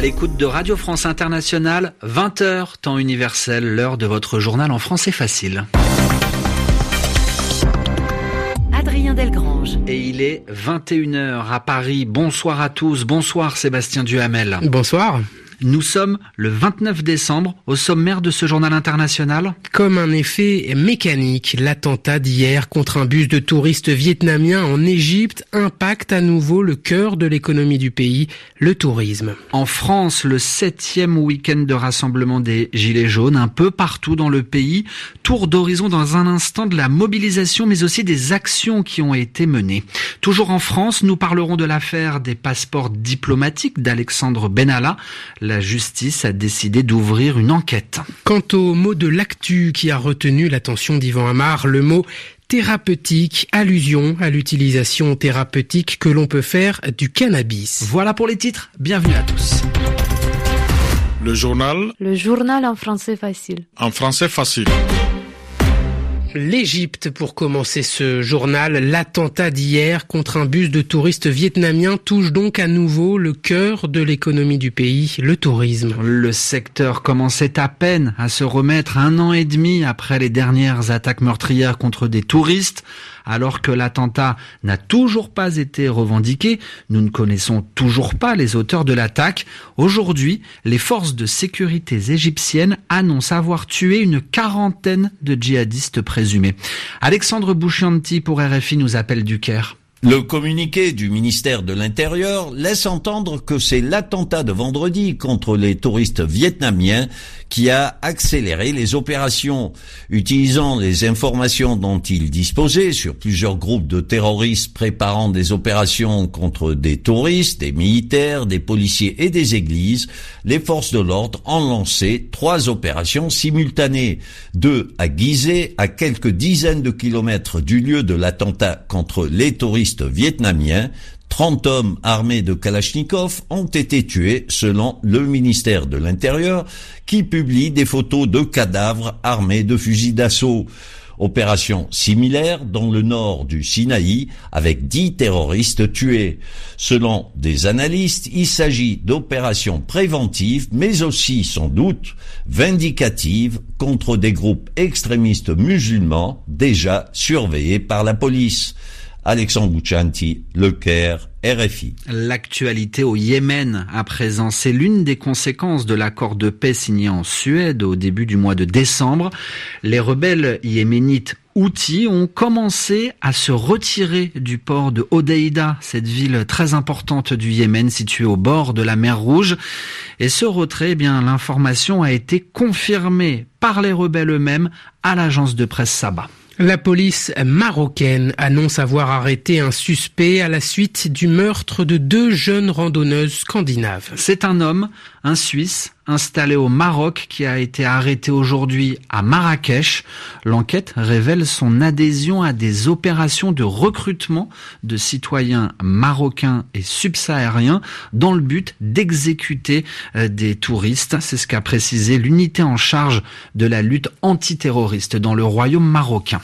À l'écoute de Radio France Internationale, 20h, temps universel, l'heure de votre journal en français facile. Adrien Delgrange. Et il est 21h à Paris. Bonsoir à tous. Bonsoir Sébastien Duhamel. Bonsoir. Nous sommes le 29 décembre au sommaire de ce journal international. Comme un effet mécanique, l'attentat d'hier contre un bus de touristes vietnamiens en Égypte impacte à nouveau le cœur de l'économie du pays, le tourisme. En France, le septième week-end de rassemblement des Gilets jaunes, un peu partout dans le pays. Tour d'horizon dans un instant de la mobilisation, mais aussi des actions qui ont été menées. Toujours en France, nous parlerons de l'affaire des passeports diplomatiques d'Alexandre Benalla la justice a décidé d'ouvrir une enquête. Quant au mot de l'actu qui a retenu l'attention d'Ivan Amar, le mot thérapeutique, allusion à l'utilisation thérapeutique que l'on peut faire du cannabis. Voilà pour les titres, bienvenue à tous. Le journal. Le journal en français facile. En français facile. L'Égypte pour commencer ce journal. L'attentat d'hier contre un bus de touristes vietnamiens touche donc à nouveau le cœur de l'économie du pays, le tourisme. Le secteur commençait à peine à se remettre un an et demi après les dernières attaques meurtrières contre des touristes. Alors que l'attentat n'a toujours pas été revendiqué, nous ne connaissons toujours pas les auteurs de l'attaque. Aujourd'hui, les forces de sécurité égyptiennes annoncent avoir tué une quarantaine de djihadistes présumés. Alexandre Bouchianti pour RFI nous appelle du Caire. Le communiqué du ministère de l'Intérieur laisse entendre que c'est l'attentat de vendredi contre les touristes vietnamiens qui a accéléré les opérations. Utilisant les informations dont il disposait sur plusieurs groupes de terroristes préparant des opérations contre des touristes, des militaires, des policiers et des églises, les forces de l'ordre ont lancé trois opérations simultanées. Deux à Gizeh, à quelques dizaines de kilomètres du lieu de l'attentat contre les touristes vietnamiens, 30 hommes armés de Kalachnikov ont été tués selon le ministère de l'Intérieur qui publie des photos de cadavres armés de fusils d'assaut. Opération similaire dans le nord du Sinaï avec 10 terroristes tués. Selon des analystes, il s'agit d'opérations préventives mais aussi sans doute vindicatives contre des groupes extrémistes musulmans déjà surveillés par la police. Alexandre Bouchanti, Le Caire, RFI. L'actualité au Yémen à présent, c'est l'une des conséquences de l'accord de paix signé en Suède au début du mois de décembre. Les rebelles yéménites Houthis ont commencé à se retirer du port de Hodeida, cette ville très importante du Yémen située au bord de la mer Rouge. Et ce retrait, eh bien, l'information a été confirmée par les rebelles eux-mêmes à l'agence de presse Saba. La police marocaine annonce avoir arrêté un suspect à la suite du meurtre de deux jeunes randonneuses scandinaves. C'est un homme, un Suisse, installé au Maroc qui a été arrêté aujourd'hui à Marrakech. L'enquête révèle son adhésion à des opérations de recrutement de citoyens marocains et subsahariens dans le but d'exécuter euh, des touristes. C'est ce qu'a précisé l'unité en charge de la lutte antiterroriste dans le royaume marocain.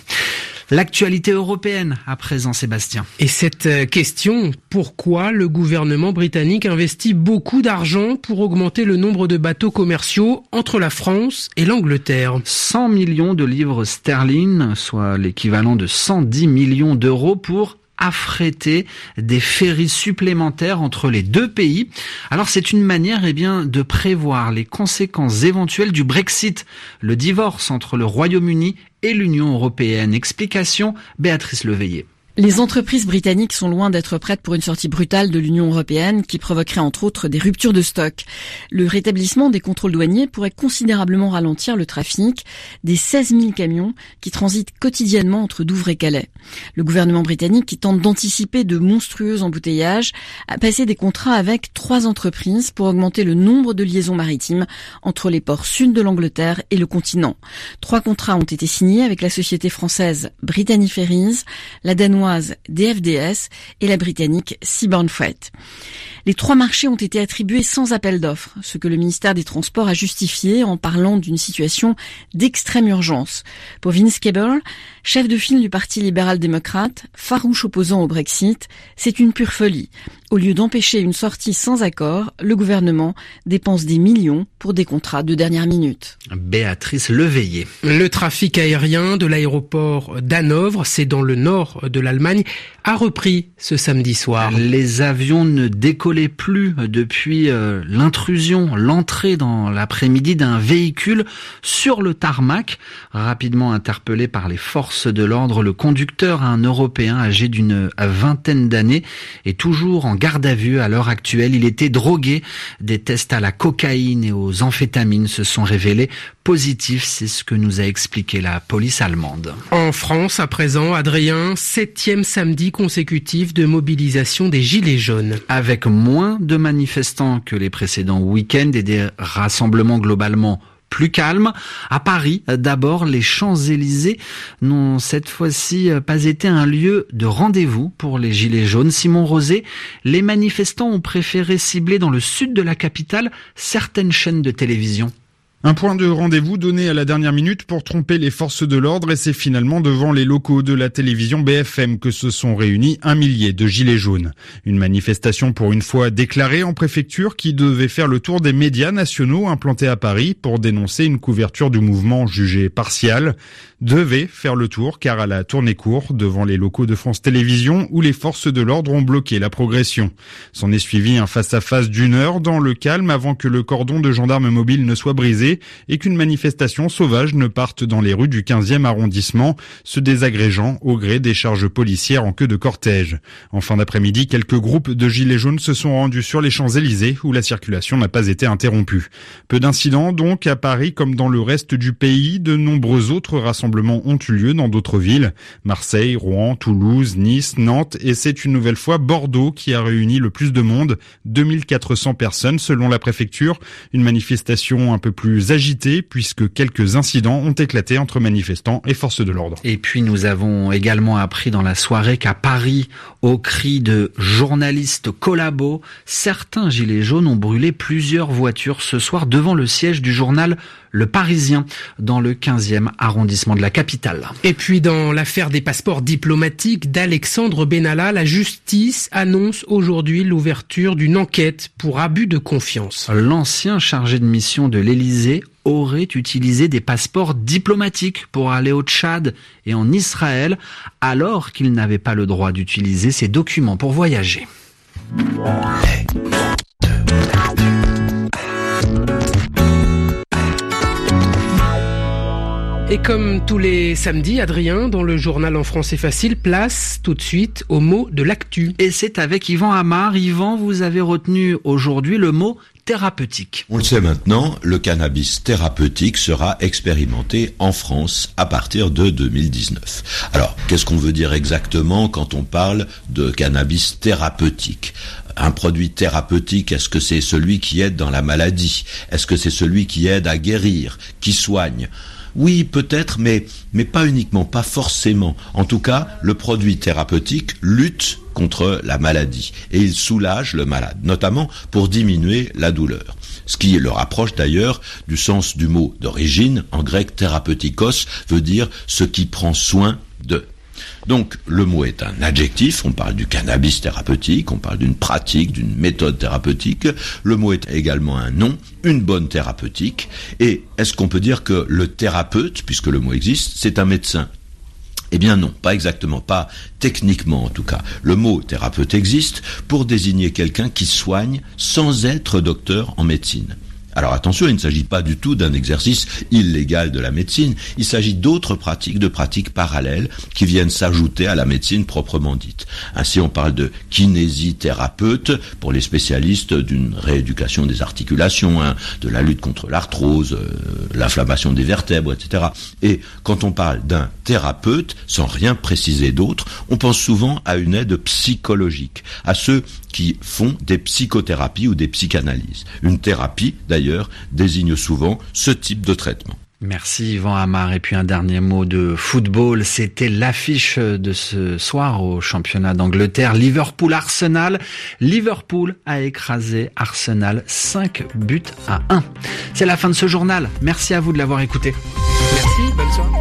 L'actualité européenne à présent, Sébastien. Et cette euh, question, pourquoi le gouvernement britannique investit beaucoup d'argent pour augmenter le nombre de bateaux commerciaux entre la France et l'Angleterre? 100 millions de livres sterling, soit l'équivalent de 110 millions d'euros pour affréter des ferries supplémentaires entre les deux pays. Alors c'est une manière eh bien de prévoir les conséquences éventuelles du Brexit, le divorce entre le Royaume-Uni et l'Union européenne. Explication Béatrice Leveillé. Les entreprises britanniques sont loin d'être prêtes pour une sortie brutale de l'Union européenne qui provoquerait entre autres des ruptures de stock. Le rétablissement des contrôles douaniers pourrait considérablement ralentir le trafic des 16 000 camions qui transitent quotidiennement entre Douvres et Calais. Le gouvernement britannique, qui tente d'anticiper de monstrueux embouteillages, a passé des contrats avec trois entreprises pour augmenter le nombre de liaisons maritimes entre les ports sud de l'Angleterre et le continent. Trois contrats ont été signés avec la société française Brittany Ferries, la danoise DFDS et la britannique Seaborne Freight. Les trois marchés ont été attribués sans appel d'offres, ce que le ministère des Transports a justifié en parlant d'une situation d'extrême urgence. Pour Vince Cable, chef de file du Parti libéral-démocrate, farouche opposant au Brexit, c'est une pure folie. Au lieu d'empêcher une sortie sans accord, le gouvernement dépense des millions pour des contrats de dernière minute. Béatrice Leveillé. Le trafic aérien de l'aéroport d'Hanovre, c'est dans le nord de l'Allemagne, a repris ce samedi soir. Les avions ne décollaient plus depuis euh, l'intrusion, l'entrée dans l'après-midi d'un véhicule sur le tarmac. Rapidement interpellé par les forces de l'ordre, le conducteur, un Européen âgé d'une vingtaine d'années, est toujours en garde à vue à l'heure actuelle. Il était drogué. Des tests à la cocaïne et aux amphétamines se sont révélés positifs. C'est ce que nous a expliqué la police allemande. En France, à présent, Adrien, septième samedi consécutif de mobilisation des Gilets jaunes. Avec moins de manifestants que les précédents week-ends et des rassemblements globalement plus calme. À Paris, d'abord, les Champs-Élysées n'ont cette fois-ci pas été un lieu de rendez-vous pour les Gilets jaunes. Simon Rosé, les manifestants ont préféré cibler dans le sud de la capitale certaines chaînes de télévision. Un point de rendez-vous donné à la dernière minute pour tromper les forces de l'ordre et c'est finalement devant les locaux de la télévision BFM que se sont réunis un millier de gilets jaunes. Une manifestation pour une fois déclarée en préfecture qui devait faire le tour des médias nationaux implantés à Paris pour dénoncer une couverture du mouvement jugée partiale devait faire le tour car elle a tourné court devant les locaux de France Télévisions où les forces de l'ordre ont bloqué la progression. S'en est suivi un face-à-face d'une heure dans le calme avant que le cordon de gendarmes mobiles ne soit brisé et qu'une manifestation sauvage ne parte dans les rues du 15e arrondissement, se désagrégeant au gré des charges policières en queue de cortège. En fin d'après-midi, quelques groupes de gilets jaunes se sont rendus sur les Champs-Élysées où la circulation n'a pas été interrompue. Peu d'incidents donc à Paris comme dans le reste du pays, de nombreux autres rassemblements ont eu lieu dans d'autres villes, Marseille, Rouen, Toulouse, Nice, Nantes. Et c'est une nouvelle fois Bordeaux qui a réuni le plus de monde, 2400 personnes selon la préfecture, une manifestation un peu plus agité puisque quelques incidents ont éclaté entre manifestants et forces de l'ordre. Et puis nous avons également appris dans la soirée qu'à Paris, au cri de journalistes collabos, certains gilets jaunes ont brûlé plusieurs voitures ce soir devant le siège du journal Le Parisien dans le 15e arrondissement de la capitale. Et puis dans l'affaire des passeports diplomatiques d'Alexandre Benalla, la justice annonce aujourd'hui l'ouverture d'une enquête pour abus de confiance. L'ancien chargé de mission de l'Élysée aurait utilisé des passeports diplomatiques pour aller au Tchad et en Israël alors qu'il n'avait pas le droit d'utiliser ces documents pour voyager. Et comme tous les samedis, Adrien, dans le journal en français facile, place tout de suite au mot de l'actu. Et c'est avec Yvan Amar. Yvan, vous avez retenu aujourd'hui le mot thérapeutique. On le sait maintenant, le cannabis thérapeutique sera expérimenté en France à partir de 2019. Alors, qu'est-ce qu'on veut dire exactement quand on parle de cannabis thérapeutique? Un produit thérapeutique, est-ce que c'est celui qui aide dans la maladie? Est-ce que c'est celui qui aide à guérir, qui soigne? Oui, peut-être, mais, mais pas uniquement, pas forcément. En tout cas, le produit thérapeutique lutte contre la maladie et il soulage le malade, notamment pour diminuer la douleur. Ce qui le rapproche d'ailleurs du sens du mot d'origine, en grec thérapeutikos veut dire ce qui prend soin. Donc le mot est un adjectif, on parle du cannabis thérapeutique, on parle d'une pratique, d'une méthode thérapeutique, le mot est également un nom, une bonne thérapeutique, et est-ce qu'on peut dire que le thérapeute, puisque le mot existe, c'est un médecin? Eh bien non, pas exactement, pas techniquement en tout cas. Le mot thérapeute existe pour désigner quelqu'un qui soigne sans être docteur en médecine. Alors attention, il ne s'agit pas du tout d'un exercice illégal de la médecine, il s'agit d'autres pratiques, de pratiques parallèles qui viennent s'ajouter à la médecine proprement dite. Ainsi, on parle de kinésithérapeute pour les spécialistes d'une rééducation des articulations, hein, de la lutte contre l'arthrose, euh, l'inflammation des vertèbres, etc. Et quand on parle d'un thérapeute, sans rien préciser d'autre, on pense souvent à une aide psychologique, à ceux qui font des psychothérapies ou des psychanalyses. Une thérapie, d'ailleurs, désigne souvent ce type de traitement. Merci Yvan Amar. Et puis un dernier mot de football. C'était l'affiche de ce soir au championnat d'Angleterre. Liverpool-Arsenal. Liverpool a écrasé Arsenal 5 buts à 1. C'est la fin de ce journal. Merci à vous de l'avoir écouté. Merci, bonne soirée.